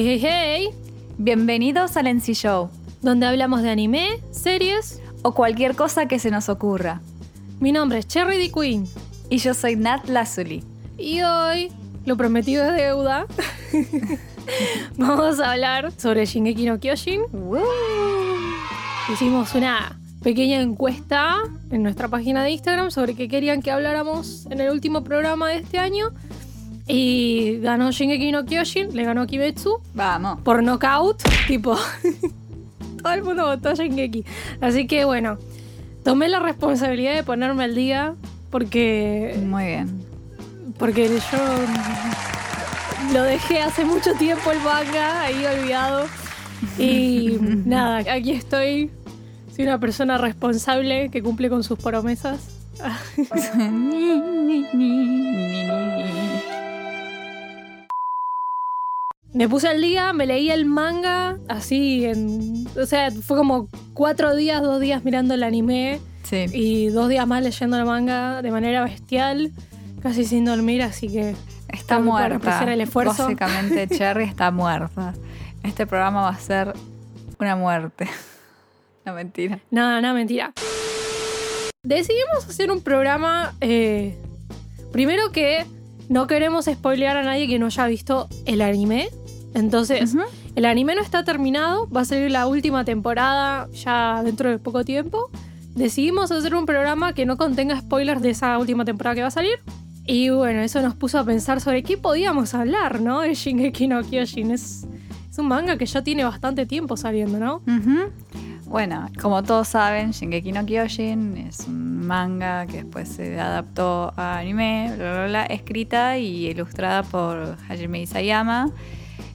Hey, hey, hey, Bienvenidos al NC Show donde hablamos de anime, series. o cualquier cosa que se nos ocurra. Mi nombre es Cherry D. Queen Y yo soy Nat Lazuli. y hoy, lo prometido es deuda, vamos a hablar sobre Shingeki no Kyojin. Hicimos una pequeña encuesta en nuestra página de Instagram sobre qué querían que habláramos en el último programa de este año. Y ganó Shingeki no Kyojin, le ganó Kimetsu Vamos. por knockout, tipo. todo el mundo votó a Shingeki. Así que bueno, tomé la responsabilidad de ponerme al día porque. Muy bien. Porque yo lo dejé hace mucho tiempo el manga ahí olvidado. Y nada, aquí estoy. Soy una persona responsable que cumple con sus promesas. Me puse al día, me leí el manga así en. O sea, fue como cuatro días, dos días mirando el anime Sí. y dos días más leyendo el manga de manera bestial, casi sin dormir, así que Está muerta. el esfuerzo. Básicamente, Cherry está muerta. Este programa va a ser una muerte. No mentira. nada, nada, mentira. Decidimos hacer un programa, eh, primero que no queremos spoilear a nadie que no haya visto el anime, entonces el anime no está terminado, va a salir la última temporada ya dentro de poco tiempo. Decidimos hacer un programa que no contenga spoilers de esa última temporada que va a salir. Y bueno, eso nos puso a pensar sobre qué podíamos hablar, ¿no? De Shingeki no Kyojin. Es, es un manga que ya tiene bastante tiempo saliendo, ¿no? Bueno, como todos saben, Shingeki no Kyojin es un manga que después se adaptó a anime, bla, bla, bla, escrita y ilustrada por Hajime Isayama.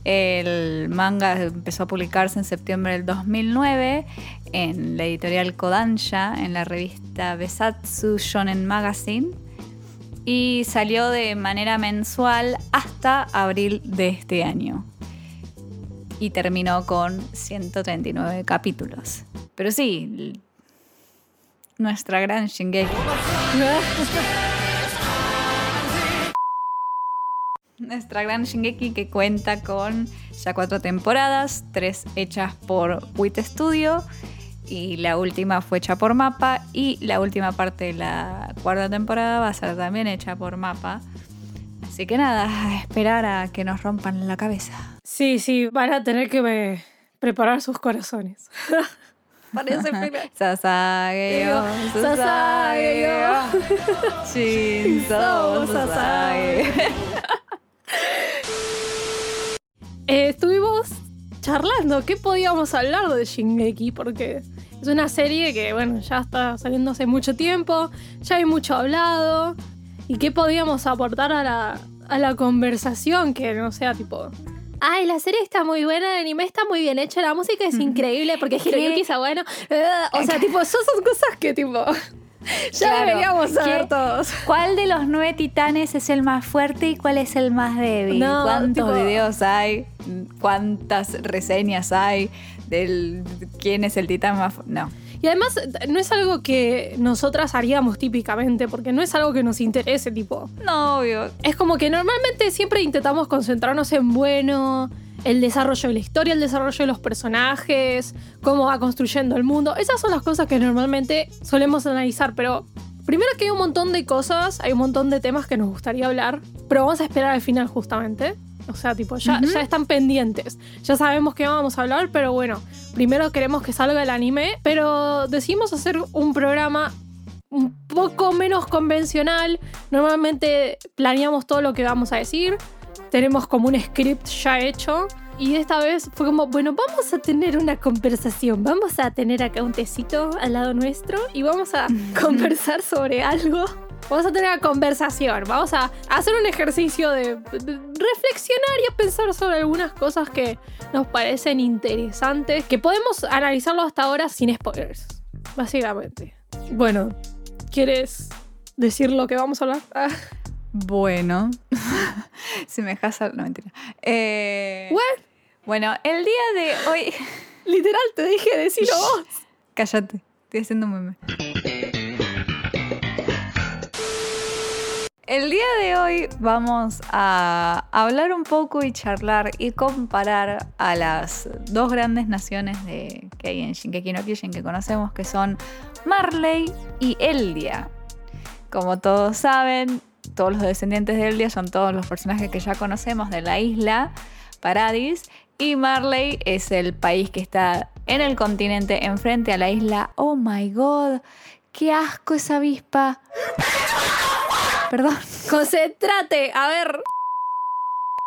El manga empezó a publicarse en septiembre del 2009 en la editorial Kodansha, en la revista Besatsu Shonen Magazine, y salió de manera mensual hasta abril de este año y terminó con 139 capítulos. Pero sí, nuestra gran Shingeki. Nuestra gran Shingeki que cuenta con ya cuatro temporadas, tres hechas por WIT Studio y la última fue hecha por Mapa y la última parte de la cuarta temporada va a ser también hecha por Mapa. Así que nada, a esperar a que nos rompan la cabeza. Sí, sí, van a tener que eh, preparar sus corazones. Parece. Sasageyo, Sasageyo, Shinzo Sasage. Eh, estuvimos charlando qué podíamos hablar de Shingeki, porque es una serie que, bueno, ya está saliendo hace mucho tiempo, ya hay mucho hablado, y qué podíamos aportar a la, a la conversación que no sea tipo. Ay, la serie está muy buena, el anime está muy bien hecho, la música es increíble porque Hiroyuki está bueno. Eh, O sea, tipo, esas son cosas que tipo. Ya Claro, deberíamos saber ¿qué- todos. ¿Cuál de los nueve titanes es el más fuerte y cuál es el más débil? No, ¿Cuántos tipo- videos hay? ¿Cuántas reseñas hay del quién es el titán más fuerte? No. Y además no es algo que nosotras haríamos típicamente, porque no es algo que nos interese, tipo. No, obvio. Es como que normalmente siempre intentamos concentrarnos en bueno, el desarrollo de la historia, el desarrollo de los personajes, cómo va construyendo el mundo. Esas son las cosas que normalmente solemos analizar, pero primero que hay un montón de cosas, hay un montón de temas que nos gustaría hablar, pero vamos a esperar al final justamente. O sea, tipo, ya, ya están pendientes. Ya sabemos que vamos a hablar, pero bueno, primero queremos que salga el anime, pero decidimos hacer un programa un poco menos convencional. Normalmente planeamos todo lo que vamos a decir. Tenemos como un script ya hecho. Y esta vez fue como, bueno, vamos a tener una conversación. Vamos a tener acá un tecito al lado nuestro y vamos a conversar sobre algo. Vamos a tener una conversación. Vamos a hacer un ejercicio de, de reflexionar y a pensar sobre algunas cosas que nos parecen interesantes. Que podemos analizarlo hasta ahora sin spoilers. Básicamente. Bueno, ¿quieres decir lo que vamos a hablar? Bueno. si me dejas... No, mentira. Eh, What? Bueno, el día de hoy... Literal, te dije decirlo vos. Cállate, estoy haciendo un meme. El día de hoy vamos a hablar un poco y charlar y comparar a las dos grandes naciones de, que hay en Shinkeki no Kyojin que conocemos, que son Marley y Eldia. Como todos saben, todos los descendientes de Eldia son todos los personajes que ya conocemos de la isla Paradis. Y Marley es el país que está en el continente enfrente a la isla. Oh my god, qué asco esa avispa. Perdón. Concéntrate, a ver.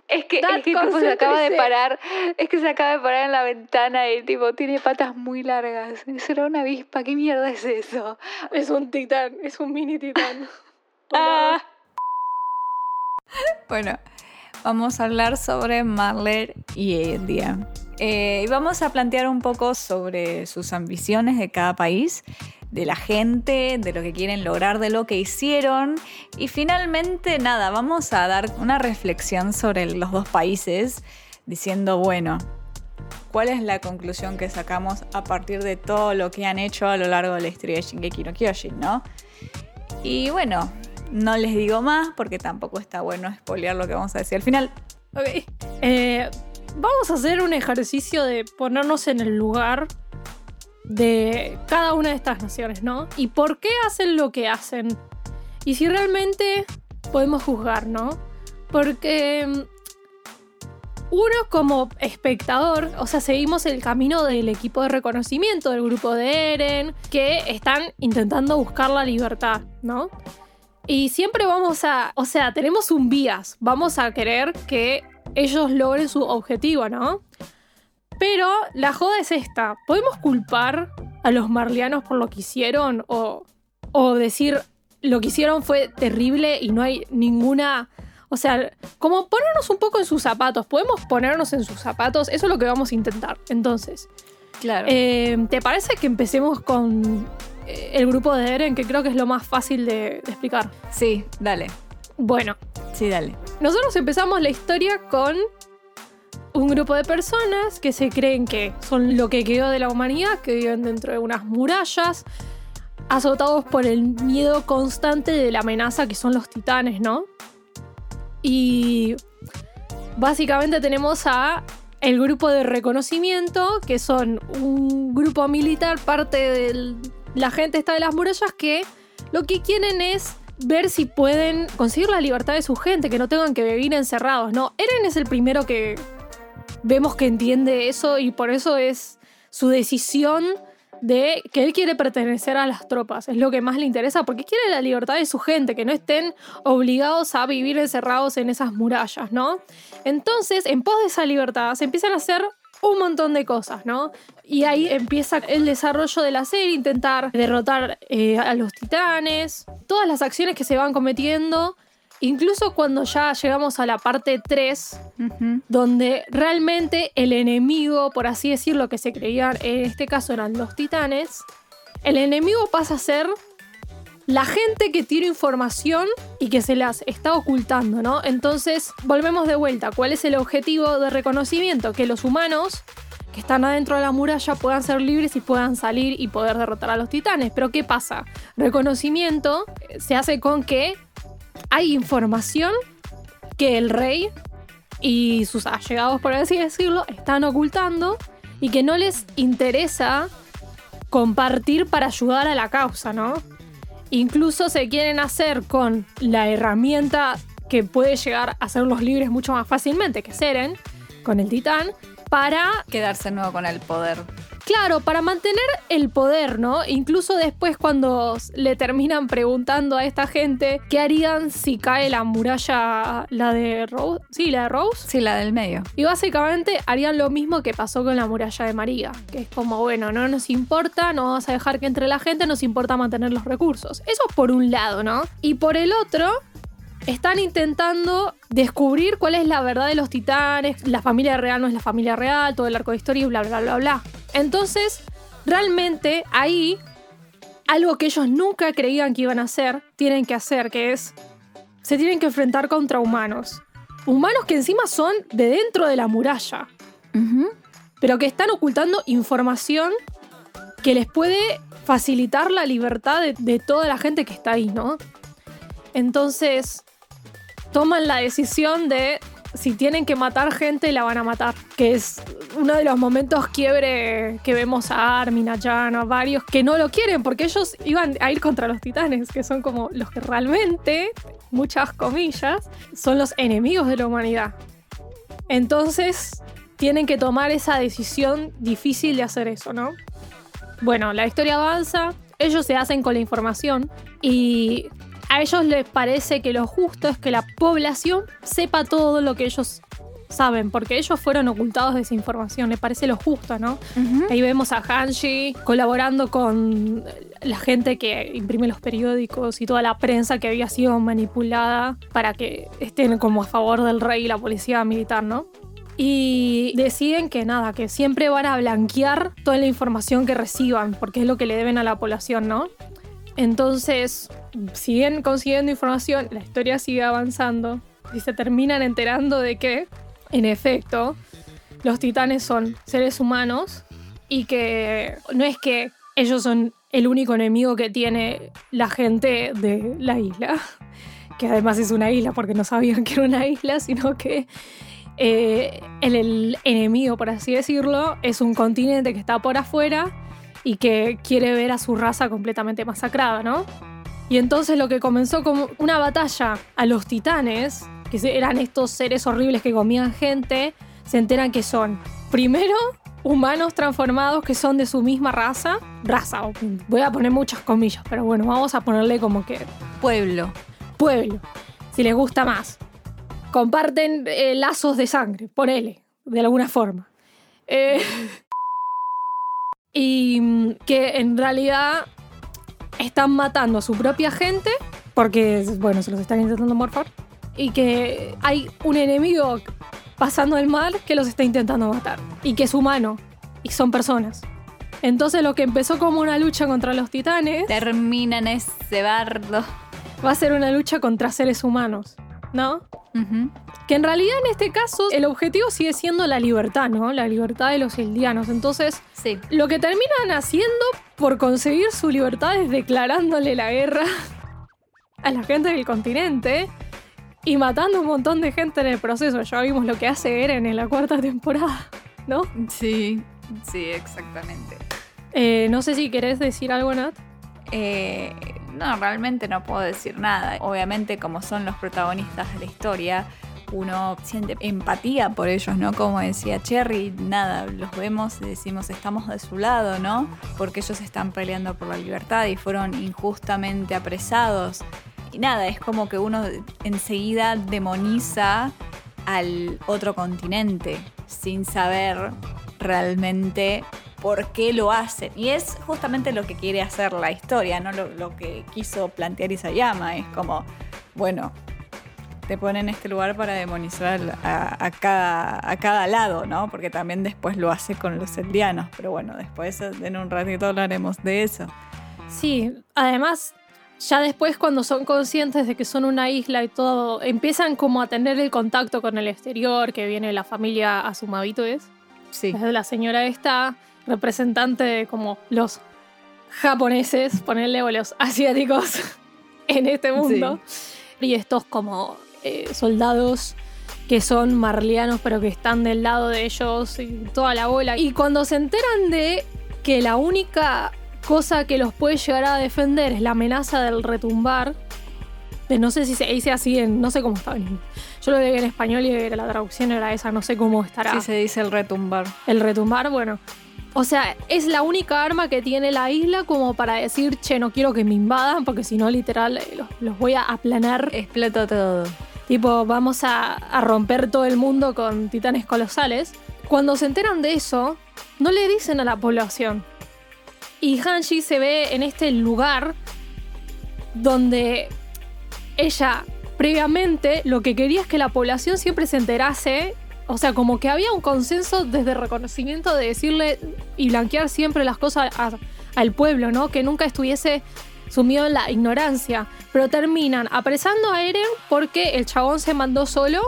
Es que, Dad, es que tipo, se acaba de parar, es que se acaba de parar en la ventana y tipo tiene patas muy largas. Será una avispa, ¿qué mierda es eso? Es un titán, es un mini titán. Ah. Bueno, vamos a hablar sobre Marler y Eldia. Eh, y vamos a plantear un poco sobre sus ambiciones de cada país, de la gente, de lo que quieren lograr, de lo que hicieron. Y finalmente, nada, vamos a dar una reflexión sobre los dos países, diciendo, bueno, ¿cuál es la conclusión que sacamos a partir de todo lo que han hecho a lo largo de la historia de Shingeki no Kyojin, no? Y bueno, no les digo más porque tampoco está bueno spoilear lo que vamos a decir al final. Ok. Eh, vamos a hacer un ejercicio de ponernos en el lugar de cada una de estas naciones, ¿no? Y por qué hacen lo que hacen. Y si realmente podemos juzgar, ¿no? Porque mm, uno como espectador, o sea, seguimos el camino del equipo de reconocimiento del grupo de Eren, que están intentando buscar la libertad, ¿no? Y siempre vamos a, o sea, tenemos un vías, vamos a querer que ellos logren su objetivo, ¿no? Pero la joda es esta, ¿podemos culpar a los marlianos por lo que hicieron o, o decir lo que hicieron fue terrible y no hay ninguna... O sea, como ponernos un poco en sus zapatos, podemos ponernos en sus zapatos, eso es lo que vamos a intentar. Entonces, Claro. eh, ¿te parece que empecemos con el grupo de Eren, que creo que es lo más fácil de- de explicar? sí, dale. Bueno, Sí, dale. nosotros empezamos la historia con un grupo de personas que se creen que son lo que quedó de la humanidad, que viven dentro de unas murallas, azotados por el miedo constante de la amenaza que son los titanes, ¿no? Y básicamente tenemos a el grupo de reconocimiento, que son un grupo militar, parte de la gente está de las murallas, que lo que quieren es ver si pueden conseguir la libertad de su gente, que no tengan que vivir encerrados, ¿no? Eren es el primero que vemos que entiende eso y por eso es su decisión de que él quiere pertenecer a las tropas, es lo que más le interesa, porque quiere la libertad de su gente, que no estén obligados a vivir encerrados en esas murallas, ¿no? Entonces, en pos de esa libertad, se empiezan a hacer un montón de cosas, ¿no? Y ahí empieza el desarrollo de la serie, intentar derrotar eh, a los titanes, todas las acciones que se van cometiendo, incluso cuando ya llegamos a la parte 3, Ujú. donde realmente el enemigo, por así decirlo, que se creían en este caso eran los titanes, el enemigo pasa a ser la gente que tiene información y que se las está ocultando, ¿no? Entonces, volvemos de vuelta. ¿Cuál es el objetivo de reconocimiento? Que los humanos que están adentro de la muralla puedan ser libres y puedan salir y poder derrotar a los titanes. Pero ¿qué pasa? Reconocimiento eh, se hace con que hay información que el rey y sus allegados, por así decirlo, están ocultando y que no les interesa compartir para ayudar a la causa, ¿no? Incluso se quieren hacer con la herramienta que puede llegar a hacerlos libres mucho más fácilmente, que Seren, con el titán, para Quedarse nuevo con el poder. Claro, para mantener el poder, ¿no? Incluso después cuando le terminan preguntando a esta gente qué harían si cae la muralla, la de Rose. Sí, la de Rose. Sí, la del medio. Y básicamente harían lo mismo que pasó con la muralla de María, que es como, bueno, no nos importa, no vamos a dejar que entre la gente, nos importa mantener los recursos. Eso por un lado, ¿no? Y por el otro, están intentando descubrir cuál es la verdad de los titanes, la familia real no es la familia real, todo el arco de historia y bla, bla, bla, bla. Entonces, realmente ahí, algo que ellos nunca creían que iban a hacer, tienen que hacer, que es, se tienen que enfrentar contra humanos. Humanos que encima son de dentro de la muralla, pero que están ocultando información que les puede facilitar la libertad de, de toda la gente que está ahí, ¿no? Entonces, toman la decisión de si tienen que matar gente, la van a matar. Que es uno de los momentos quiebre que vemos a Armin, a Jan, a varios que no lo quieren porque ellos iban a ir contra los titanes, que son como los que realmente, muchas comillas, son los enemigos de la humanidad. Entonces, tienen que tomar esa decisión difícil de hacer eso, ¿no? Bueno, la historia avanza, ellos se hacen con la información y a ellos les parece que lo justo es que la población sepa todo lo que ellos saben, porque ellos fueron ocultados de esa información, les parece lo justo, ¿no? Ahí vemos a Hanshi colaborando con la gente que imprime los periódicos y toda la prensa que había sido manipulada para que estén como a favor del rey y la policía militar, ¿no? Y deciden que nada, que siempre van a blanquear toda la información que reciban, porque es lo que le deben a la población, ¿no? Entonces, siguen consiguiendo información, la historia sigue avanzando y se terminan enterando de que, en efecto, los titanes son seres humanos y que no es que ellos son el único enemigo que tiene la gente de la isla, que además es una isla porque no sabían que era una isla, sino que eh, el, el enemigo, por así decirlo, es un continente que está por afuera y que quiere ver a su raza completamente masacrada, ¿no? Y entonces lo que comenzó como una batalla a los titanes, que eran estos seres horribles que comían gente, se enteran que son, primero, humanos transformados que son de su misma raza. Raza, voy a poner muchas comillas, pero bueno, vamos a ponerle como que... Pueblo. Pueblo, si les gusta más. Comparten eh, lazos de sangre, ponele, de alguna forma. Eh, y mm, que en realidad están matando a su propia gente porque, bueno, se los están intentando morfar y que hay un enemigo pasando el mar que los está intentando matar y que es humano y son personas. Entonces lo que empezó como una lucha contra los titanes Termina en ese bardo. va a ser una lucha contra seres humanos, ¿no? Que en realidad en este caso el objetivo sigue siendo la libertad, ¿no? La libertad de los eldianos. Entonces Sí. Lo que terminan haciendo por conseguir su libertad es declarándole la guerra a la gente del continente y matando un montón de gente en el proceso. Ya vimos lo que hace Eren en la cuarta temporada, ¿no? Sí, sí, exactamente. Eh, no sé si querés decir algo, Nat. Eh, no, realmente no puedo decir nada. Obviamente, como son los protagonistas de la historia, uno siente empatía por ellos, ¿no? Como decía Cherry, nada, los vemos y decimos estamos de su lado, ¿no? Porque ellos están peleando por la libertad y fueron injustamente apresados. Y nada, es como que uno enseguida demoniza al otro continente sin saber realmente por qué lo hacen. Y es justamente lo que quiere hacer la historia, no lo, lo que quiso plantear Isayama. Es como, bueno, te pone en este lugar para demonizar a, a cada, a cada lado, ¿no? Porque también después lo hace con los eldianos. Pero bueno, después en un ratito hablaremos de eso. Sí, además, ya después cuando son conscientes de que son una isla y todo, empiezan como a tener el contacto con el exterior, que viene la familia Asumabito, ¿es? Sí. La señora esta, representante de como los japoneses, ponerle o los asiáticos en este mundo. Y estos como eh, soldados que son marlianos pero que están del lado de ellos y toda la bola. Y cuando se enteran de que la única cosa que los puede llegar a defender es la amenaza del retumbar, de no sé si se dice así, en, no sé cómo está Yo lo leí en español y la traducción era esa, no sé cómo estará. Sí se dice el retumbar. El retumbar, bueno. O sea, es la única arma que tiene la isla como para decir, che, no quiero que me invadan, porque si no, literal, eh, los, los voy a aplanar. Explotó todo. Tipo, vamos a, a romper todo el mundo con titanes colosales. Cuando se enteran de eso, no le dicen a la población. Y Hanshi se ve en este lugar donde ella previamente lo que quería es que la población siempre se enterase. O sea, como que había un consenso desde reconocimiento de decirle y blanquear siempre las cosas al pueblo, ¿no? Que nunca estuviese sumido en la ignorancia. Pero terminan apresando a Eren porque el chabón se mandó solo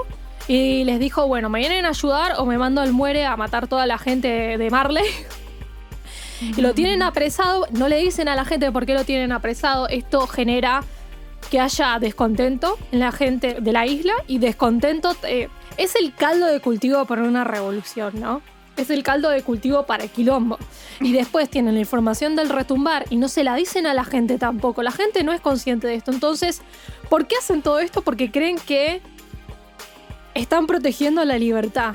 y les dijo, bueno, me vienen a ayudar o me mando al muere a matar toda la gente de, de Marley. y lo tienen apresado, no le dicen a la gente por qué lo tienen apresado. Esto genera que haya descontento en la gente de la isla y descontento eh, es el caldo de cultivo para una revolución, ¿no? Es el caldo de cultivo para el quilombo. Y después tienen la información del retumbar y no se la dicen a la gente tampoco. La gente no es consciente de esto. Entonces, ¿por qué hacen todo esto? Porque creen que están protegiendo la libertad.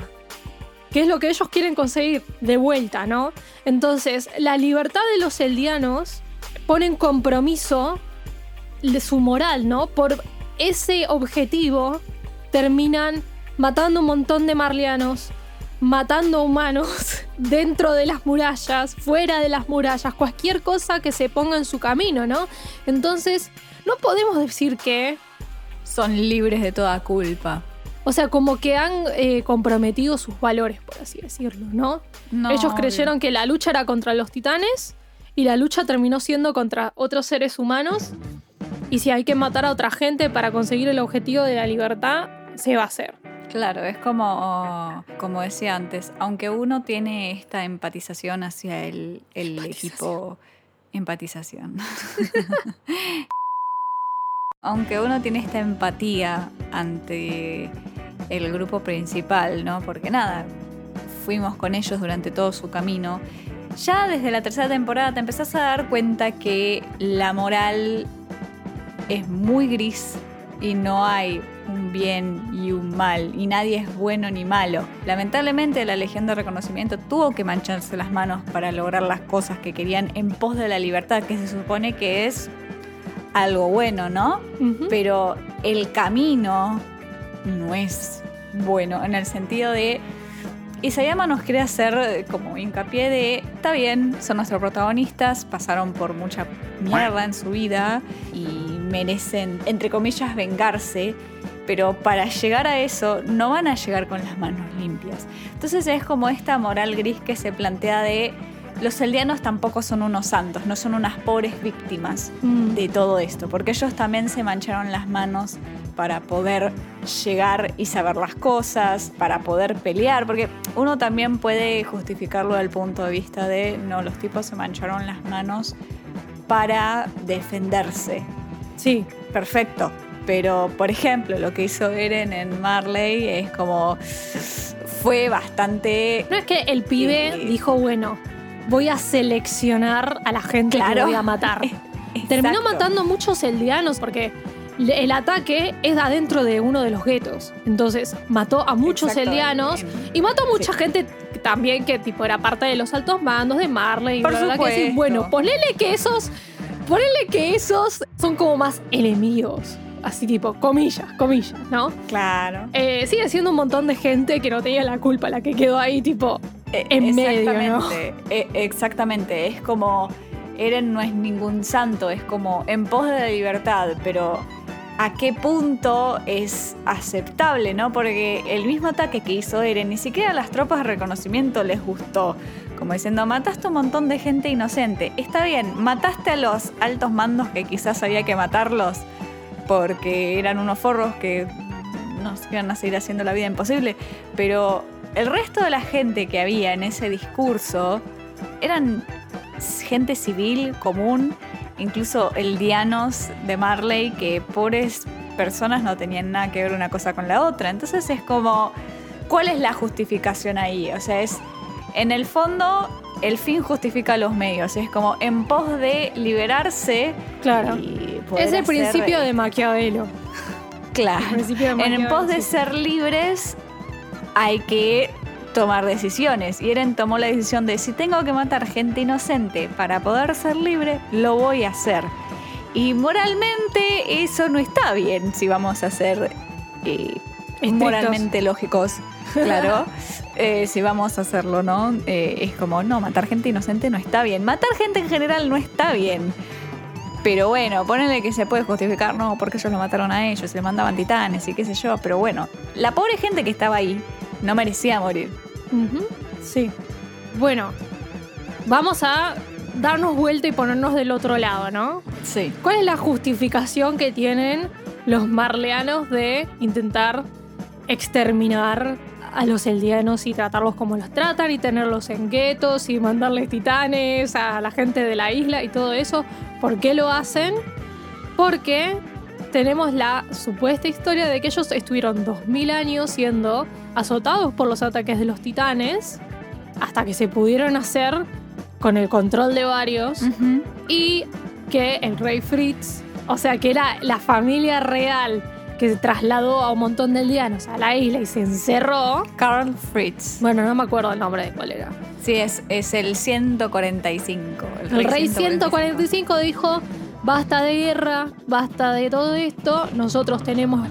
Que es lo que ellos quieren conseguir de vuelta, ¿no? Entonces, la libertad de los eldianos pone compromiso de su moral, ¿no? Por ese objetivo terminan matando un montón de marlianos, matando humanos dentro de las murallas, fuera de las murallas, cualquier cosa que se ponga en su camino, ¿no? Entonces, no podemos decir que... Son libres de toda culpa. O sea, como que han eh, comprometido sus valores, por así decirlo, ¿no? Ellos creyeron que la lucha era contra los titanes y la lucha terminó siendo contra otros seres humanos. Y si hay que matar a otra gente para conseguir el objetivo de la libertad, se va a hacer. Claro, es como, como decía antes, aunque uno tiene esta empatización hacia el, el equipo, empatización. aunque uno tiene esta empatía ante el grupo principal, ¿no? Porque nada, fuimos con ellos durante todo su camino. Ya desde la tercera temporada te empezás a dar cuenta que la moral es muy gris y no hay un bien y un mal, y nadie es bueno ni malo. Lamentablemente la Legión de Reconocimiento tuvo que mancharse las manos para lograr las cosas que querían en pos de la libertad, que se supone que es algo bueno, ¿no? Pero el camino no es bueno, en el sentido de Isayama nos quiere hacer eh, como hincapié de, está bien, son nuestros protagonistas, pasaron por mucha mierda en su vida y merecen, entre comillas, vengarse, pero para llegar a eso no van a llegar con las manos limpias. Entonces es como esta moral gris que se plantea de los eldianos tampoco son unos santos, no son unas pobres víctimas mm. de todo esto, porque ellos también se mancharon las manos para poder llegar y saber las cosas, para poder pelear, porque uno también puede justificarlo desde el punto de vista de, no, los tipos se mancharon las manos para defenderse. Sí. Perfecto. Pero, por ejemplo, lo que hizo Eren en Marley es como. fue bastante. No es que el pibe eh, dijo, bueno, voy a seleccionar a la gente que voy a matar. Terminó matando muchos eldianos porque el ataque es adentro de uno de los guetos. Entonces mató a muchos eldianos y mató a mucha gente también que tipo era parte de los altos mandos de Marley. Y Por bla, que bueno, ponele que esos, ponele que esos son como más enemigos. Así tipo, comillas, comillas, ¿no? Claro. Eh, sigue siendo un montón de gente que no tenía la culpa, la que quedó ahí tipo e, en medio, ¿no? E, exactamente, es como Eren no es ningún santo, es como en pos de la libertad, pero a qué punto es aceptable, ¿no? Porque el mismo ataque que hizo Eren, ni siquiera a las tropas de reconocimiento les gustó. Como diciendo, mataste un montón de gente inocente. Está bien, mataste a los altos mandos que quizás había que matarlos porque eran unos forros que nos iban a seguir haciendo la vida imposible. Pero el resto de la gente que había en ese discurso eran gente civil, común, incluso el Dianos de Marley, que pobres personas no tenían nada que ver una cosa con la otra. Entonces es como, ¿cuál es la justificación ahí? O sea, es, en el fondo, el fin justifica los medios. Es como en pos de liberarse. Claro. es el principio de Maquiavelo. Claro. en pos de ser libres hay que tomar decisiones. Y Eren tomó la decisión de si tengo que matar gente inocente para poder ser libre, lo voy a hacer. Y moralmente eso no está bien si vamos a ser eh, moralmente lógicos. Claro, eh, si vamos a hacerlo, ¿no? Eh, es como, no, matar gente inocente no está bien. Matar gente en general no está bien. Pero bueno, ponele que se puede justificar, no, porque ellos lo mataron a ellos, se le mandaban titanes y qué sé yo. Pero bueno, la pobre gente que estaba ahí no merecía morir. Sí. Bueno, vamos a darnos vuelta y ponernos del otro lado, ¿no? Sí. ¿Cuál es la justificación que tienen los marleanos de intentar exterminar a los eldianos y tratarlos como los tratan y tenerlos en guetos y mandarles titanes a la gente de la isla y todo eso? ¿Por qué lo hacen? Porque tenemos la supuesta historia de que ellos estuvieron 2000 años siendo azotados por los ataques de los titanes hasta que se pudieron hacer con el control de varios y que el rey Fritz, o sea, que era la familia real que se trasladó a un montón de aldeanos a la isla y se encerró. Carl Fritz. Bueno, no me acuerdo el nombre de cuál era. Sí, es, es el 145. El rey 145 dijo, basta de guerra, basta de todo esto, nosotros tenemos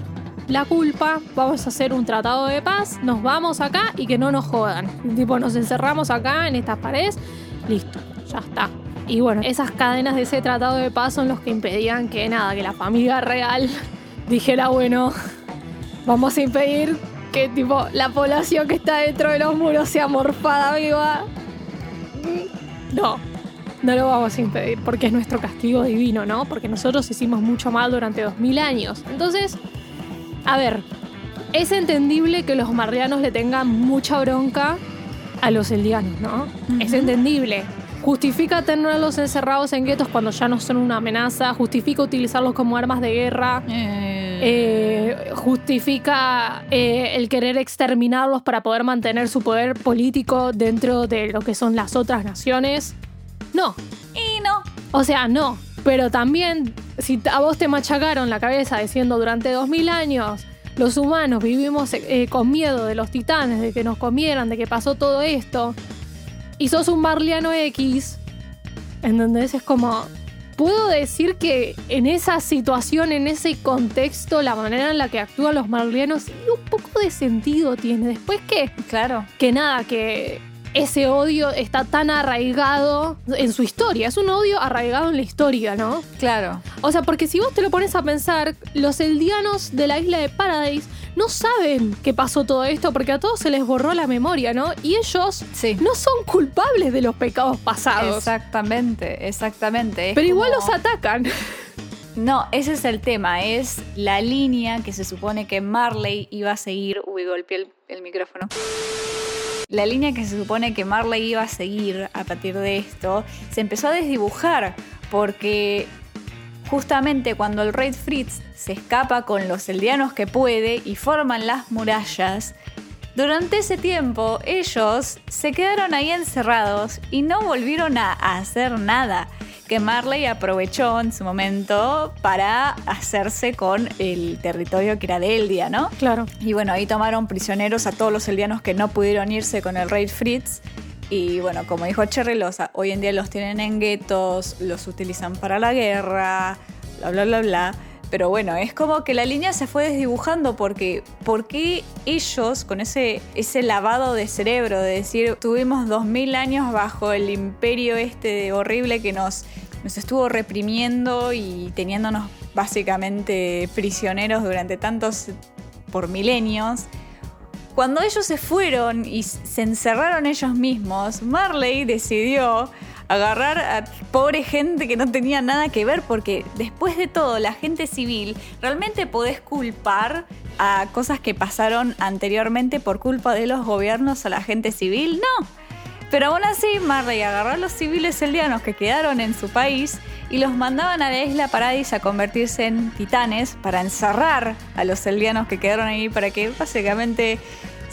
la culpa, vamos a hacer un tratado de paz, nos vamos acá y que no nos jodan. Tipo, nos encerramos acá en estas paredes, listo, ya está. Y bueno, esas cadenas de ese tratado de paz son los que impedían que nada, que la familia real dijera, bueno, vamos a impedir que tipo la población que está dentro de los muros sea morfada viva. No, no lo vamos a impedir porque es nuestro castigo divino, ¿no? Porque nosotros hicimos mucho mal durante dos mil años. Entonces, a ver, es entendible que los mardianos le tengan mucha bronca a los eldianos, ¿no? Es entendible. Justifica tenerlos encerrados en guetos cuando ya no son una amenaza, justifica utilizarlos como armas de guerra, eh, justifica eh, el querer exterminarlos para poder mantener su poder político dentro de lo que son las otras naciones. No, y no. o sea, no. Pero también, si a vos te machacaron la cabeza diciendo durante 2000 años los humanos vivimos eh, con miedo de los titanes, de que nos comieran, de que pasó todo esto, y sos un Marliano X, ¿entendés? Es como. Puedo decir que en esa situación, en ese contexto, la manera en la que actúan los marlianos, un poco de sentido tiene. Después que Claro. que nada, que ese odio está tan arraigado en su historia. Es un odio arraigado en la historia, ¿no? Claro. O sea, porque si vos te lo pones a pensar, los eldianos de la isla de Paradise no saben que pasó todo esto porque a todos se les borró la memoria, ¿no? Y ellos Sí. no son culpables de los pecados pasados. Exactamente, exactamente. Es Pero igual los atacan. No, ese es el tema. Es la línea que se supone que Marley iba a seguir. Uy, golpeé el, el micrófono. La línea que se supone que Marley iba a seguir a partir de esto se empezó a desdibujar porque justamente cuando el rey Fritz se escapa con los eldianos que puede y forman las murallas, durante ese tiempo ellos se quedaron ahí encerrados y no volvieron a a hacer nada. Que Marley aprovechó en su momento para hacerse con el territorio que era de Eldia, ¿no? Claro. Y bueno, ahí tomaron prisioneros a todos los eldianos que no pudieron irse con el rey Fritz. Y bueno, como dijo Cherry, los, hoy en día los tienen en guetos, los utilizan para la guerra, bla, bla, bla, bla. Pero bueno, es como que la línea se fue desdibujando porque ¿por qué ellos con ese, ese lavado de cerebro de decir tuvimos 2000 años bajo el imperio este horrible que nos, nos estuvo reprimiendo y teniéndonos básicamente prisioneros durante tantos por milenios? Cuando ellos se fueron y se encerraron ellos mismos, Marley decidió agarrar a pobre gente que no tenía nada que ver, porque después de todo, la gente civil, ¿realmente podés culpar a cosas que pasaron anteriormente por culpa de los gobiernos a la gente civil? No. Pero aún así, Marley agarró a los civiles eldianos que quedaron en su país y los mandaban a la isla Paradis a convertirse en titanes para encerrar a los eldianos que quedaron ahí para que básicamente,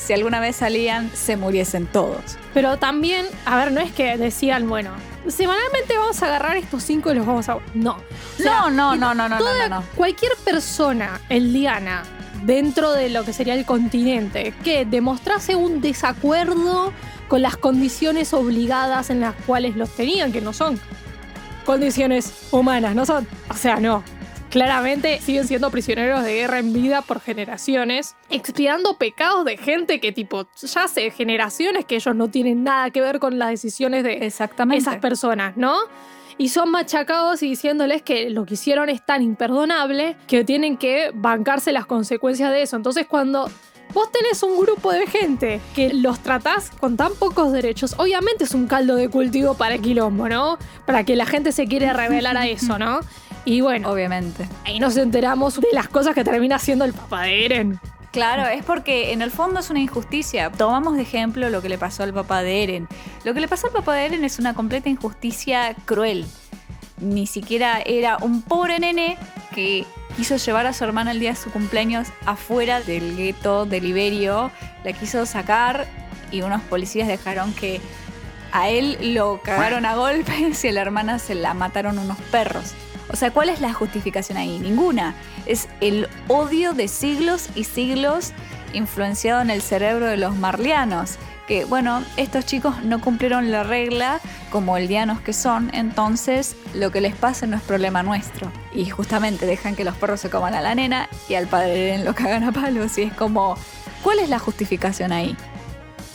si alguna vez salían, se muriesen todos. Pero también, a ver, no es que decían, bueno, semanalmente vamos a agarrar estos cinco y los vamos a. No. O sea, no, no, no, no, no, toda- no, no. Cualquier persona eldiana dentro de lo que sería el continente que demostrase un desacuerdo con las condiciones obligadas en las cuales los tenían, que no son condiciones humanas, no son. O sea, no. Claramente siguen siendo prisioneros de guerra en vida por generaciones, expiando pecados de gente que tipo, ya hace generaciones que ellos no tienen nada que ver con las decisiones de Exactamente. esas personas, ¿no? Y son machacados y diciéndoles que lo que hicieron es tan imperdonable que tienen que bancarse las consecuencias de eso. Entonces cuando vos tenés un grupo de gente que los tratás con tan pocos derechos, obviamente es un caldo de cultivo para el quilombo, ¿no? Para que la gente se quiere revelar a eso, ¿no? Y bueno, Obviamente. ahí nos enteramos de las cosas que termina haciendo el papá de Eren. Claro, es porque en el fondo es una injusticia. Tomamos de ejemplo lo que le pasó al papá de Eren. Lo que le pasó al papá de Eren es una completa injusticia cruel. Ni siquiera era un pobre nene que quiso llevar a su hermana el día de su cumpleaños afuera del gueto de Liberio, la quiso sacar y unos policías dejaron que a él lo cagaron a golpes y a la hermana se la mataron unos perros. O sea, ¿cuál es la justificación ahí? Ninguna. Es el odio de siglos y siglos influenciado en el cerebro de los marlianos. Que bueno, estos chicos no cumplieron la regla como eldianos que son, entonces lo que les pasa no es problema nuestro. Y justamente dejan que los perros se coman a la nena y al padre lo cagan a palos. Y es como, ¿cuál es la justificación ahí?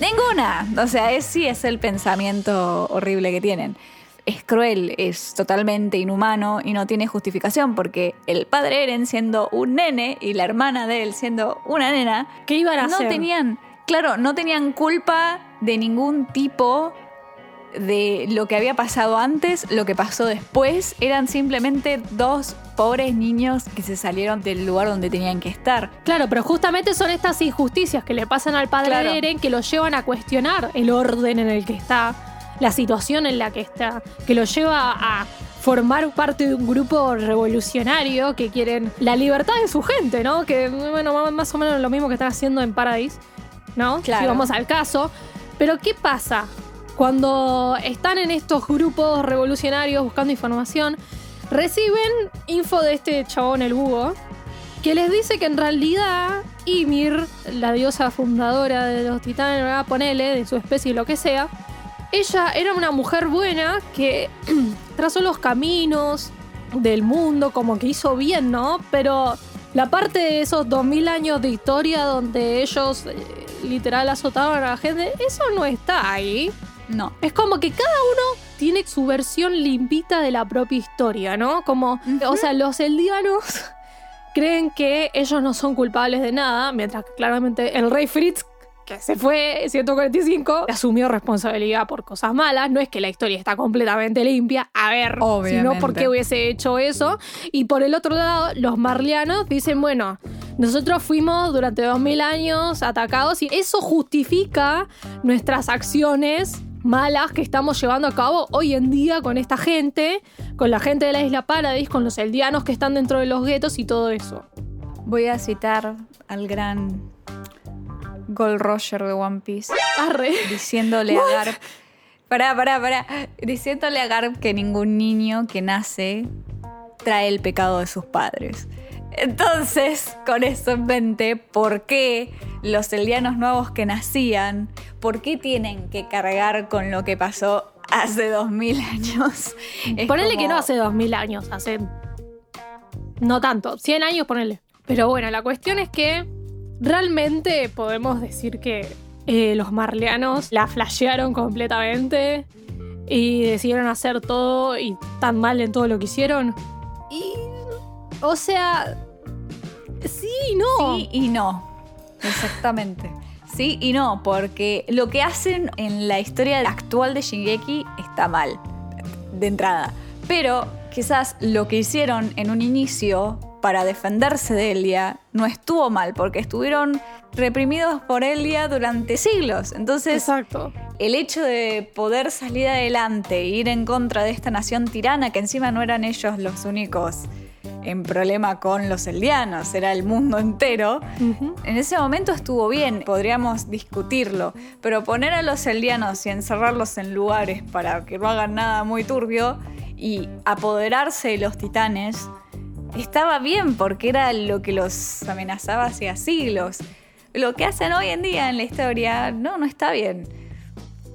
Ninguna. O sea, es, sí es el pensamiento horrible que tienen es cruel, es totalmente inhumano y no tiene justificación porque el padre Eren siendo un nene y la hermana de él siendo una nena, ¿qué iban a no hacer? tenían, claro, no tenían culpa de ningún tipo de lo que había pasado antes, lo que pasó después, eran simplemente dos pobres niños que se salieron del lugar donde tenían que estar. Claro, pero justamente son estas injusticias que le pasan al padre Claro. Eren que lo llevan a cuestionar el orden en el que está, la situación en la que está, que lo lleva a formar parte de un grupo revolucionario que quieren la libertad de su gente, ¿no? Que, bueno, más o menos lo mismo que están haciendo en Paradise, ¿no? Claro. Si vamos al caso. Pero, ¿qué pasa? Cuando están en estos grupos revolucionarios buscando información, reciben info de este chabón, el búho, que les dice que en realidad Ymir, la diosa fundadora de los titanes, ponele, de su especie, lo que sea, ella era una mujer buena que trazó los caminos del mundo, como que hizo bien, ¿no? Pero la parte de esos 2000 años de historia donde ellos eh, literal azotaban a la gente, eso no está ahí. No. Es como que cada uno tiene su versión limpita de la propia historia, ¿no? Como, o sea, los eldianos creen que ellos no son culpables de nada, mientras que claramente el rey Fritz, que se fue 145, asumió responsabilidad por cosas malas. No es que la historia está completamente limpia, a ver, Obviamente. ¿por qué hubiese hecho eso? Y por el otro lado, los marlianos dicen, bueno, nosotros fuimos durante 2000 años atacados y eso justifica nuestras acciones malas que estamos llevando a cabo hoy en día con esta gente, con la gente de la isla Paradis, con los eldianos que están dentro de los guetos y todo eso. Voy a citar al gran Gold Roger de One Piece Arre. diciéndole a Garp. Pará, pará, pará. Diciéndole a Garp que ningún niño que nace trae el pecado de sus padres. Entonces, con eso en mente, ¿por qué los eldianos nuevos que nacían, por qué tienen que cargar con lo que pasó hace dos mil años? Es Ponele como- que no hace 2000 años, hace. No tanto, 100 años, ponele. Pero bueno, la cuestión es que realmente podemos decir que eh, los marleanos la flashearon completamente y decidieron hacer todo y tan mal en todo lo que hicieron. Y. O sea. Sí, no. Sí y no. Exactamente. Sí y no, porque lo que hacen en la historia actual de Shingeki está mal, de entrada. Pero quizás lo que hicieron en un inicio para defenderse de Elia no estuvo mal, porque estuvieron reprimidos por Elia durante siglos. Entonces, Exacto. el hecho de poder salir adelante e ir en contra de esta nación tirana, que encima no eran ellos los únicos en problema con los eldianos, era el mundo entero, en ese momento estuvo bien, podríamos discutirlo, pero poner a los eldianos y encerrarlos en lugares para que no hagan nada muy turbio y apoderarse de los titanes, estaba bien porque era lo que los amenazaba hacía siglos. Lo que hacen hoy en día en la historia, no, no está bien.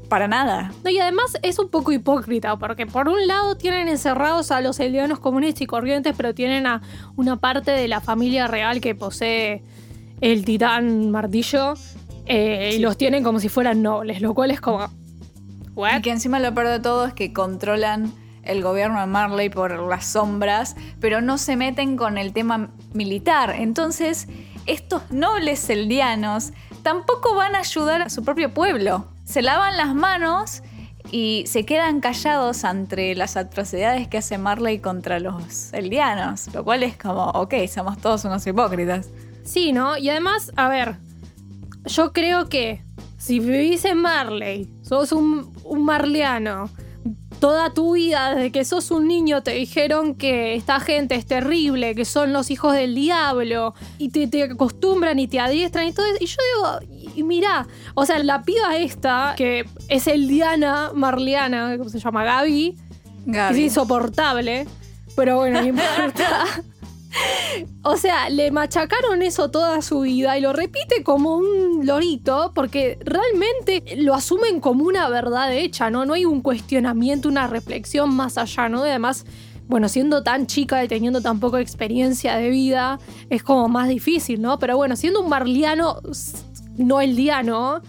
Para nada. No, y además es un poco hipócrita, porque por un lado tienen encerrados a los eldianos comunes y corrientes, pero tienen a una parte de la familia real que posee el titán martillo, eh, y los tienen como si fueran nobles, lo cual es como... Y que encima lo peor de todo es que controlan el gobierno de Marley por las sombras, pero no se meten con el tema militar. Entonces, estos nobles eldianos tampoco van a ayudar a su propio pueblo. Se lavan las manos y se quedan callados ante las atrocidades que hace Marley contra los eldianos, lo cual es como, ok, somos todos unos hipócritas. Sí, ¿no? Y además, a ver, yo creo que si vivís en Marley, sos un, un marleano, toda tu vida, desde que sos un niño, te dijeron que esta gente es terrible, que son los hijos del diablo, y te, te acostumbran y te adiestran y todo eso. Y yo digo, y mirá, o sea, la piba esta, que es el Diana Marliana, ¿cómo se llama? Gaby, Gaby. es insoportable, pero bueno, no importa. O sea, le machacaron eso toda su vida y lo repite como un lorito porque realmente lo asumen como una verdad hecha, ¿no? No hay un cuestionamiento, una reflexión más allá, ¿no? Además, bueno, siendo tan chica y teniendo tan poca experiencia de vida, es como más difícil, ¿no? Pero bueno, siendo un marliano, no el diano,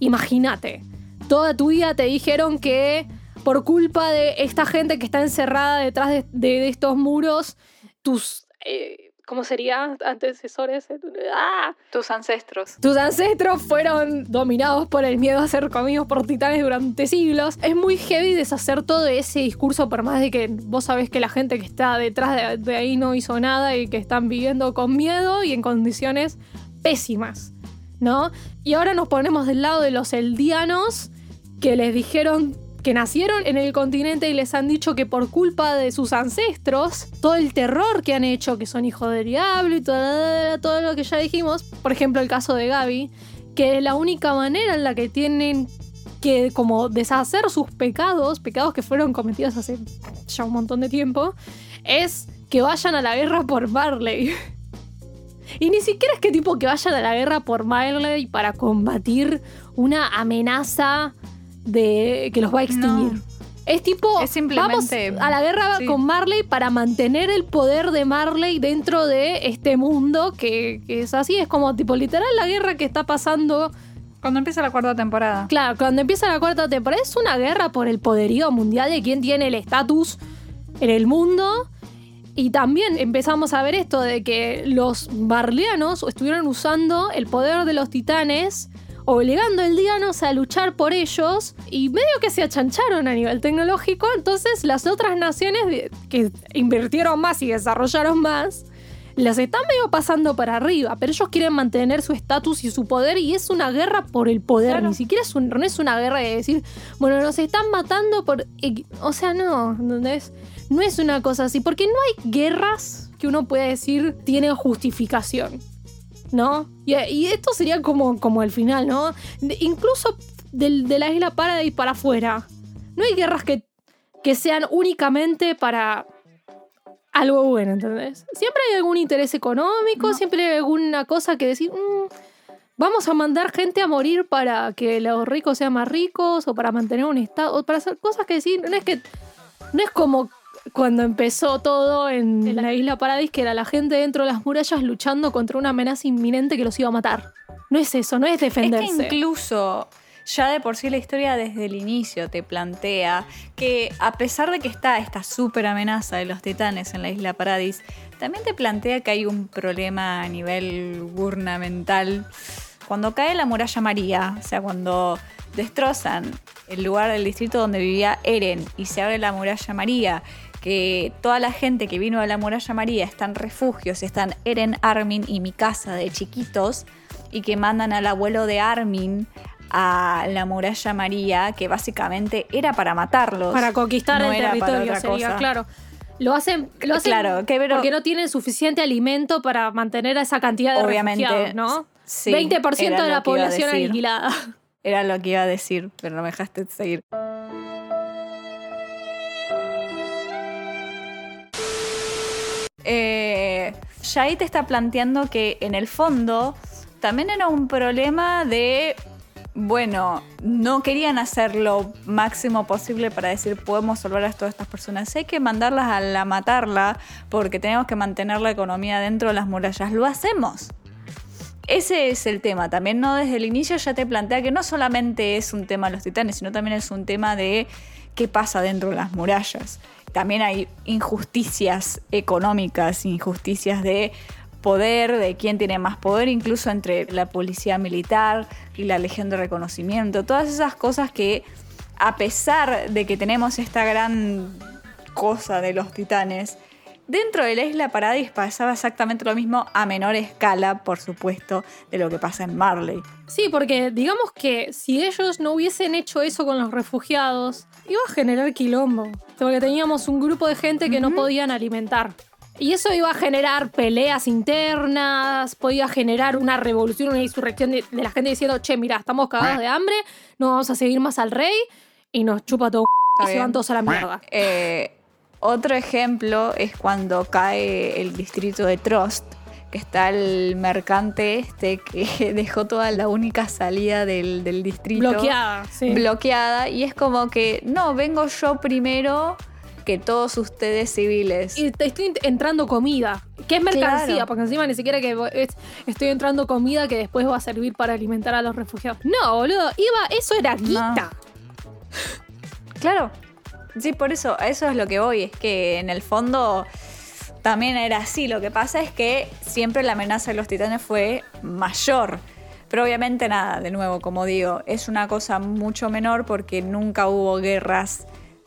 imagínate, toda tu vida te dijeron que por culpa de esta gente que está encerrada detrás de, de- de estos muros, tus... eh, ¿Cómo sería? Antecesores. ¡Ah! Tus ancestros. Tus ancestros fueron dominados por el miedo a ser comidos por titanes durante siglos. Es muy heavy deshacer todo ese discurso, por más de que vos sabés que la gente que está detrás de, de ahí no hizo nada y que están viviendo con miedo y en condiciones pésimas, ¿no? Y ahora nos ponemos del lado de los eldianos que les dijeron que nacieron en el continente y les han dicho que por culpa de sus ancestros, todo el terror que han hecho, que son hijos del diablo y todo, todo lo que ya dijimos, por ejemplo el caso de Gaby, que la única manera en la que tienen que como deshacer sus pecados, pecados que fueron cometidos hace ya un montón de tiempo, es que vayan a la guerra por Marley. Y ni siquiera es que tipo que vayan a la guerra por Marley para combatir una amenaza de que los va a extinguir. No. Es tipo, Es simplemente- vamos a la guerra sí. con Marley para mantener el poder de Marley dentro de este mundo que, que es así, es como tipo literal la guerra que está pasando Cuando empieza la cuarta temporada. Claro, cuando empieza la cuarta temporada es una guerra por el poderío mundial de quién tiene el estatus en el mundo. Y también empezamos a ver esto de que los barleanos estuvieron usando el poder de los titanes, obligando al Dianos a luchar por ellos. Y medio que se achancharon a nivel tecnológico. Entonces las otras naciones que invirtieron más y desarrollaron más las están medio pasando para arriba, pero ellos quieren mantener su estatus y su poder. Y es una guerra por el poder, Claro. ni siquiera es, un- no es una guerra de decir, bueno, nos están matando por... O sea, no, ¿entendés? No es una cosa así, porque no hay guerras que uno pueda decir tienen justificación, ¿no? Y, y esto sería como, como el final, ¿no? De- incluso de la isla Paradise para afuera. No hay guerras que, que sean únicamente para algo bueno, ¿entendés? Siempre hay algún interés económico, No. siempre hay alguna cosa que decir, "Mm, vamos a mandar gente a morir para que los ricos sean más ricos o para mantener un estado, o para hacer cosas que decir, no es que, no es como cuando empezó todo en, la isla Paradis, que era la gente dentro de las murallas luchando contra una amenaza inminente que los iba a matar. No es eso, no es Es defenderse. que incluso ya de por sí la historia desde el inicio te plantea que a pesar de que está esta súper amenaza de los titanes en la isla Paradis, también te plantea que hay un problema a nivel gubernamental. Cuando cae la muralla María, o sea, cuando destrozan el lugar del distrito donde vivía Eren y se abre la muralla María, que toda la gente que vino a la muralla María están refugios, están Eren, Armin y Mikasa de chiquitos, y que mandan al abuelo de Armin a la muralla María, que básicamente era para matarlos. para conquistar no el territorio sería, cosa. claro. Lo hacen, lo hacen Claro, que pero- porque no tienen suficiente alimento para mantener a esa cantidad de Obviamente, ¿no? sí, 20% era de la población aniquilada. Era lo que iba a decir, pero no me dejaste seguir. Eh, te está planteando que en el fondo también era un problema de, bueno, no querían hacer lo máximo posible para decir podemos salvar a todas estas personas, hay que mandarlas a la matarla porque tenemos que mantener la economía dentro de las murallas. Lo hacemos. Ese es el tema. También no desde el inicio ya te plantea que no solamente es un tema de los titanes, sino también es un tema de qué pasa dentro de las murallas. También hay injusticias económicas, injusticias de poder, de quién tiene más poder, incluso entre la policía militar y la legión de reconocimiento. Todas esas cosas que, a pesar de que tenemos esta gran cosa de los titanes, Dentro de la isla Paradis pasaba exactamente lo mismo a menor escala, por supuesto, de lo que pasa en Marley. Sí, porque digamos que si ellos no hubiesen hecho eso con los refugiados, iba a generar quilombo. Porque teníamos un grupo de gente que no podían alimentar. Y eso iba a generar peleas internas, podía generar una revolución, una insurrección de, de la gente diciendo, che, mira, estamos cagados de hambre, no vamos a seguir más al rey y nos chupa todo y se van todos a la mierda. Eh, otro ejemplo es cuando cae el distrito de Trost, que está el mercante este que dejó toda la única salida del, del distrito Bloqueada, sí. bloqueada. Y es como que, no, vengo yo primero que todos ustedes civiles. y te estoy entrando comida, que es mercancía, Claro. porque encima ni siquiera que es- estoy entrando comida que después va a servir para alimentar a los refugiados. No, boludo, iba, eso era guita. Claro. Sí, por eso, a eso es lo que voy. Es que en el fondo también era así. Lo que pasa es que siempre la amenaza de los titanes fue mayor. Pero obviamente nada, de nuevo, como digo, es una cosa mucho menor porque nunca hubo guerras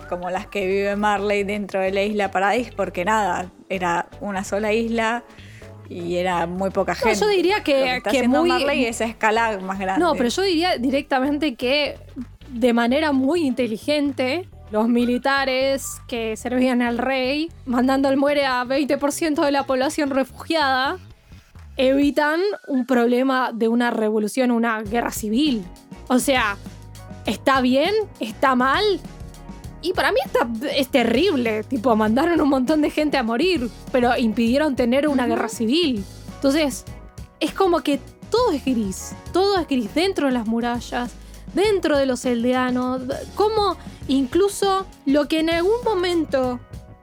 como las que vive Marley dentro de la isla Paradis, porque nada, era una sola isla y era muy poca gente. yo diría que- Lo está que muy- Marley es escala más grande. No, pero yo diría directamente que de manera muy inteligente, los militares que servían al rey, mandando al muere a 20% de la población refugiada, evitan un problema de una revolución, una guerra civil. O sea, ¿está bien? ¿Está mal? Y para mí está, es terrible. Tipo, mandaron un montón de gente a morir, pero impidieron tener una guerra civil. Entonces, es como que todo es gris. Todo es gris dentro de las murallas, dentro de los eldeanos. Como incluso lo que en algún momento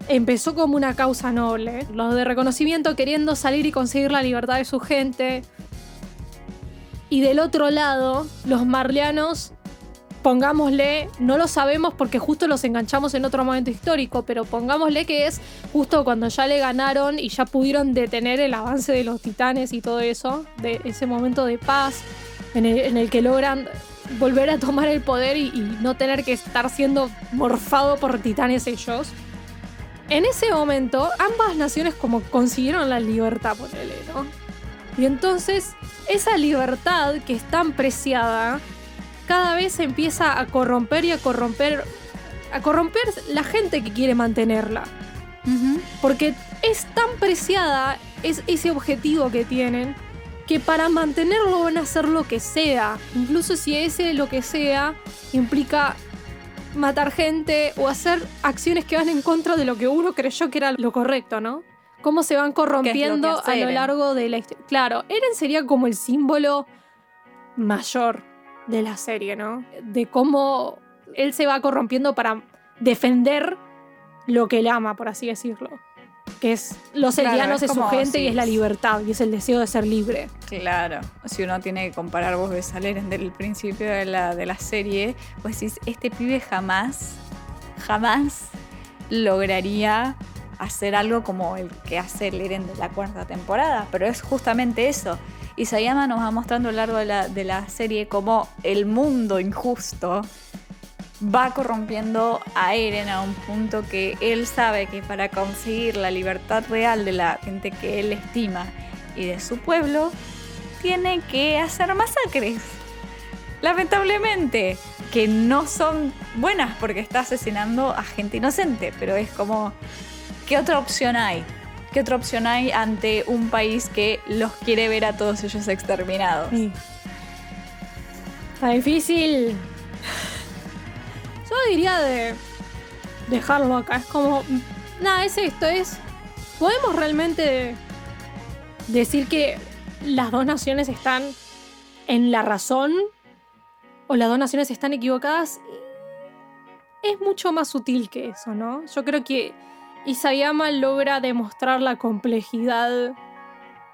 empezó como una causa noble, los de reconocimiento queriendo salir y conseguir la libertad de su gente. Y del otro lado, los marleanos pongámosle, no lo sabemos porque justo los enganchamos en otro momento histórico, pero pongámosle que es justo cuando ya le ganaron y ya pudieron detener el avance de los titanes y todo eso, de ese momento de paz en el, en el que logran volver a tomar el poder y, y no tener que estar siendo morfado por titanes ellos. En ese momento, ambas naciones como consiguieron la libertad, ponele, ¿no? Y entonces, esa libertad que es tan preciada, cada vez se empieza a corromper y a corromper, a corromper la gente que quiere mantenerla. Porque es tan preciada es ese objetivo que tienen que para mantenerlo van a hacer lo que sea. Incluso si ese lo que sea implica matar gente o hacer acciones que van en contra de lo que uno creyó que era lo correcto, ¿no? Cómo se van corrompiendo a lo Eren. largo de la historia. Claro, Eren sería como el símbolo mayor de la serie, ¿no? De cómo él se va corrompiendo para defender lo que él ama, por así decirlo. Que es los Claro, eldianos es es su como gente y es la libertad y es el deseo de ser libre. Claro, si uno tiene que comparar, vos ves a Eren del principio de la, de la serie, pues decís, este pibe jamás, jamás lograría hacer algo como el que hace el Eren de la cuarta temporada, pero es justamente eso. Isayama nos va mostrando a lo largo de la, de la serie cómo el mundo injusto va corrompiendo a Eren a un punto que él sabe que para conseguir la libertad real de la gente que él estima y de su pueblo, tiene que hacer masacres. Lamentablemente, que no son buenas porque está asesinando a gente inocente, pero es como, ¿qué otra opción hay? ¿Qué otra opción hay ante un país que los quiere ver a todos ellos exterminados? Sí. Está difícil. Diría de dejarlo acá. Es como. Nada, es esto. Es. ¿Podemos realmente decir que las dos naciones están en la razón? ¿O las dos naciones están equivocadas? Es mucho más sutil que eso, ¿no? Yo creo que Isayama logra demostrar la complejidad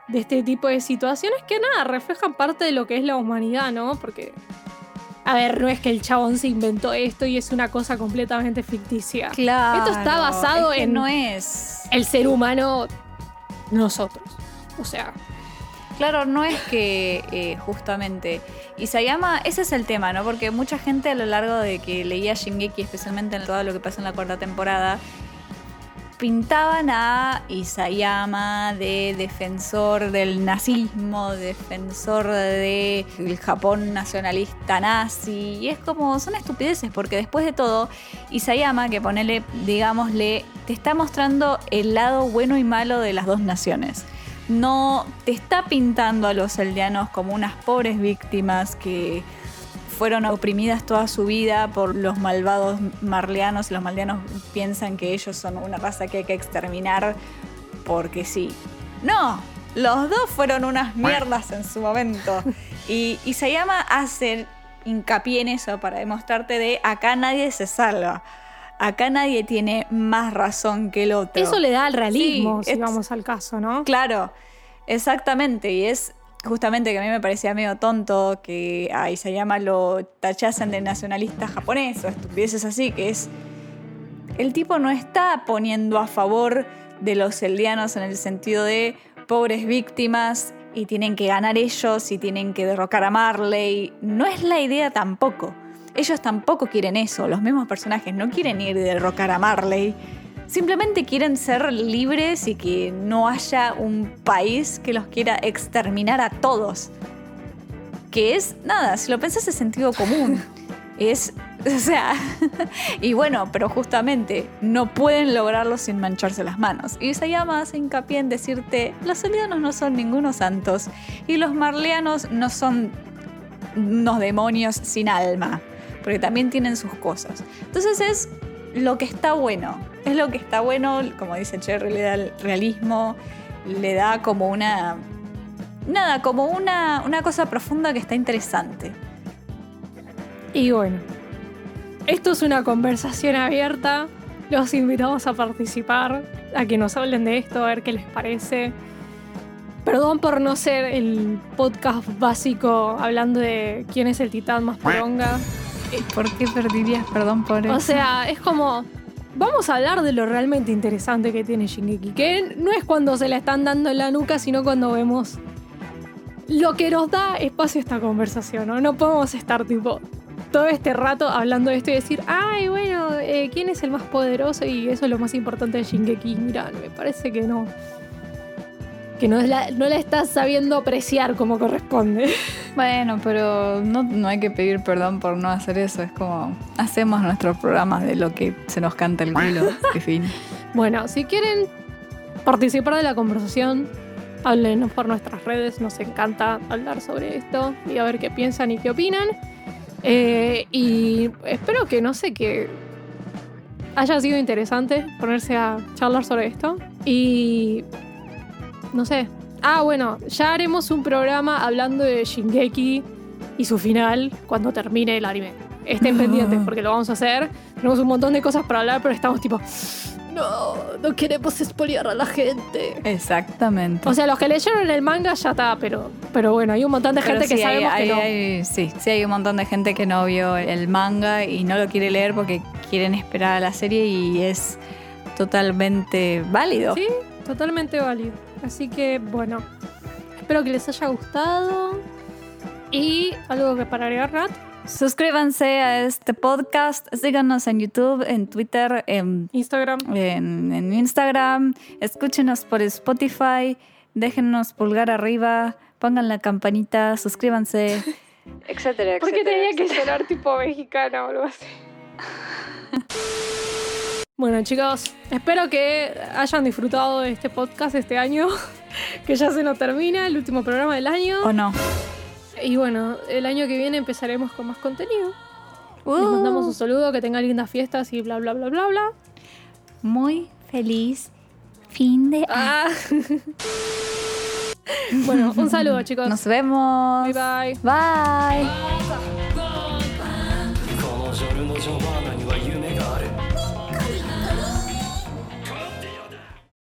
de este tipo de situaciones que nada, reflejan parte de lo que es la humanidad, ¿no? Porque, a ver, no es que el chabón se inventó esto y es una cosa completamente ficticia. Claro. Esto está basado es que en- No es. El ser humano, nosotros. O sea, Claro, no es que eh, justamente Isayama, ese es el tema, ¿no? Porque mucha gente a lo largo de que leía Shingeki, especialmente en todo lo que pasa en la cuarta temporada, pintaban a Isayama de defensor del nazismo, defensor del Japón nacionalista nazi. Y es como, son estupideces, porque después de todo, Isayama, que ponele, digámosle, te está mostrando el lado bueno y malo de las dos naciones. No te está pintando a los aldeanos como unas pobres víctimas que fueron oprimidas toda su vida por los malvados marleanos. Los maldeanos piensan que ellos son una raza que hay que exterminar porque sí. No, los dos fueron unas mierdas en su momento. Y Isayama hace hincapié en eso para demostrarte de acá nadie se salva. Acá nadie tiene más razón que el otro. Eso le da al realismo, Sí, si es- vamos al caso, ¿no? Claro, exactamente. Y es justamente que a mí me parecía medio tonto que a Isayama lo tachasen de nacionalista japonés o estupideces así, que es. El tipo no está poniendo a favor de los eldianos en el sentido de pobres víctimas y tienen que ganar ellos y tienen que derrocar a Marley. No es la idea tampoco. Ellos tampoco quieren eso. Los mismos personajes no quieren ir y derrocar a Marley. Simplemente quieren ser libres y que no haya un país que los quiera exterminar a todos. Que es, nada, si lo pensás es sentido común. Es, o sea, y bueno, pero justamente no pueden lograrlo sin mancharse las manos. Y Isayama hace hincapié en decirte, los elianos no son ningunos santos y los marleanos no son unos demonios sin alma, porque también tienen sus cosas. Entonces es lo que está bueno, es lo que está bueno, como dice Cherry, le da el realismo, le da como una... Nada, como una, una cosa profunda que está interesante. Y bueno, esto es una conversación abierta. Los invitamos a participar, a que nos hablen de esto, a ver qué les parece. Perdón por no ser el podcast básico hablando de quién es el titán más poronga. ¿Por qué perdirías perdón por eso? O sea, es como. Vamos a hablar de lo realmente interesante que tiene Shingeki. Que no es cuando se la están dando en la nuca, sino cuando vemos lo que nos da espacio a esta conversación. ¿no? No podemos estar tipo todo este rato hablando de esto y decir, ay, bueno, eh, ¿quién es el más poderoso? Y eso es lo más importante de Shingeki. Mira, me parece que no. Que no, es la, no la estás sabiendo apreciar como corresponde. Bueno, pero no, no hay que pedir perdón por no hacer eso. Es como hacemos nuestros programas de lo que se nos canta el culo. En fin. Bueno, si quieren participar de la conversación, háblenos por nuestras redes. Nos encanta hablar sobre esto y a ver qué piensan y qué opinan. Eh, y espero que, no sé, que haya sido interesante ponerse a charlar sobre esto. Y no sé. Ah, bueno, ya haremos un programa hablando de Shingeki y su final cuando termine el anime. Estén pendientes porque lo vamos a hacer. Tenemos un montón de cosas para hablar, pero estamos tipo. No, no queremos espoliar a la gente. Exactamente. O sea, los que leyeron el manga ya está, pero, pero bueno, hay un montón de Pero gente que sí, hay- sabemos hay- que no. hay- sí, sí, hay un montón de gente que no vio el manga y no lo quiere leer porque quieren esperar a la serie y es totalmente válido. Sí, totalmente válido. Así que, bueno, espero que les haya gustado. Y algo que para agregar, Nat. Suscríbanse a este podcast, síganos en YouTube, en Twitter, en, Instagram. en- en Instagram, escúchenos por Spotify, déjennos pulgar arriba, pongan la campanita, suscríbanse, etcétera, ¿Por qué etcétera, tenía que etcétera. sonar tipo mexicana o algo así? Bueno, chicos, espero que hayan disfrutado de este podcast este año, que ya se nos termina, el último programa del año. ¿O no? Y bueno, el año que viene empezaremos con más contenido. Les Uh. mandamos un saludo, que tengan lindas fiestas y bla, bla, bla, bla, bla. Muy feliz fin de año. Ah. bueno, un saludo, chicos. Nos vemos. Bye, bye. Bye. こ